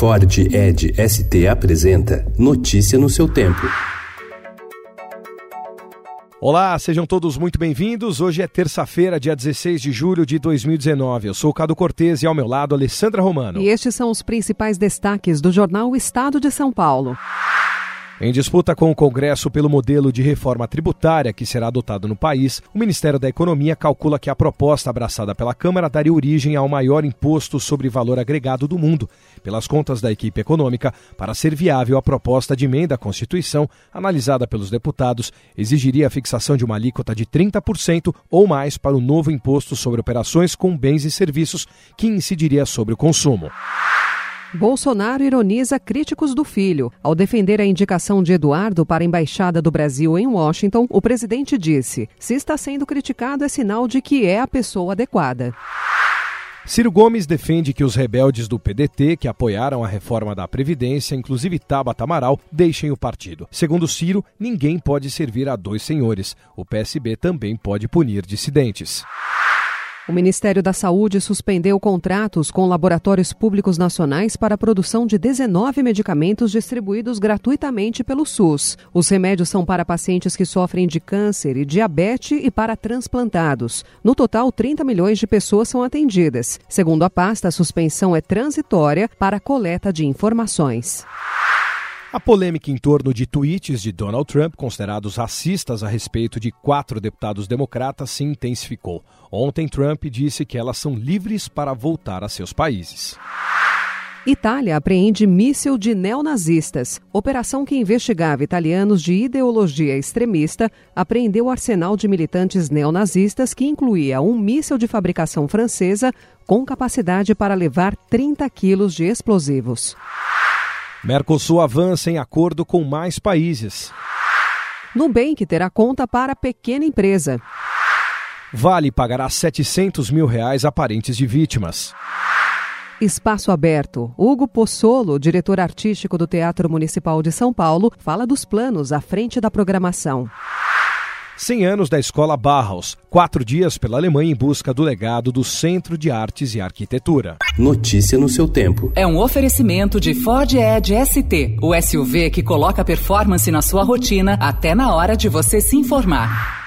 Ford Ed ST apresenta Notícia no seu tempo. Olá, sejam todos muito bem-vindos. Hoje é terça-feira, dia 16 de julho de 2019. Eu sou o Cado Cortês e ao meu lado Alessandra Romano. E estes são os principais destaques do jornal Estado de São Paulo. Em disputa com o Congresso pelo modelo de reforma tributária que será adotado no país, o Ministério da Economia calcula que a proposta abraçada pela Câmara daria origem ao maior imposto sobre valor agregado do mundo. Pelas contas da equipe econômica, para ser viável, a proposta de emenda à Constituição, analisada pelos deputados, exigiria a fixação de uma alíquota de 30% ou mais para o novo imposto sobre operações com bens e serviços, que incidiria sobre o consumo. Bolsonaro ironiza críticos do filho. Ao defender a indicação de Eduardo para a Embaixada do Brasil em Washington, o presidente disse: se está sendo criticado, é sinal de que é a pessoa adequada. Ciro Gomes defende que os rebeldes do PDT, que apoiaram a reforma da Previdência, inclusive Tabata Amaral, deixem o partido. Segundo Ciro, ninguém pode servir a dois senhores. O PSB também pode punir dissidentes. O Ministério da Saúde suspendeu contratos com laboratórios públicos nacionais para a produção de 19 medicamentos distribuídos gratuitamente pelo SUS. Os remédios são para pacientes que sofrem de câncer e diabetes e para transplantados. No total, 30 milhões de pessoas são atendidas. Segundo a pasta, a suspensão é transitória para coleta de informações. A polêmica em torno de tweets de Donald Trump, considerados racistas a respeito de quatro deputados democratas, se intensificou. Ontem, Trump disse que elas são livres para voltar a seus países. Itália apreende míssil de neonazistas. Operação que investigava italianos de ideologia extremista apreendeu o arsenal de militantes neonazistas que incluía um míssil de fabricação francesa com capacidade para levar 30 quilos de explosivos. Mercosul avança em acordo com mais países. Nubank terá conta para pequena empresa. Vale pagará 700 mil reais a parentes de vítimas. Espaço Aberto. Hugo Possolo, diretor artístico do Teatro Municipal de São Paulo, fala dos planos à frente da programação. 100 anos da Escola Bauhaus, quatro dias pela Alemanha em busca do legado do Centro de Artes e Arquitetura. Notícia no seu tempo. É um oferecimento de Ford Edge ST, o SUV que coloca performance na sua rotina até na hora de você se informar.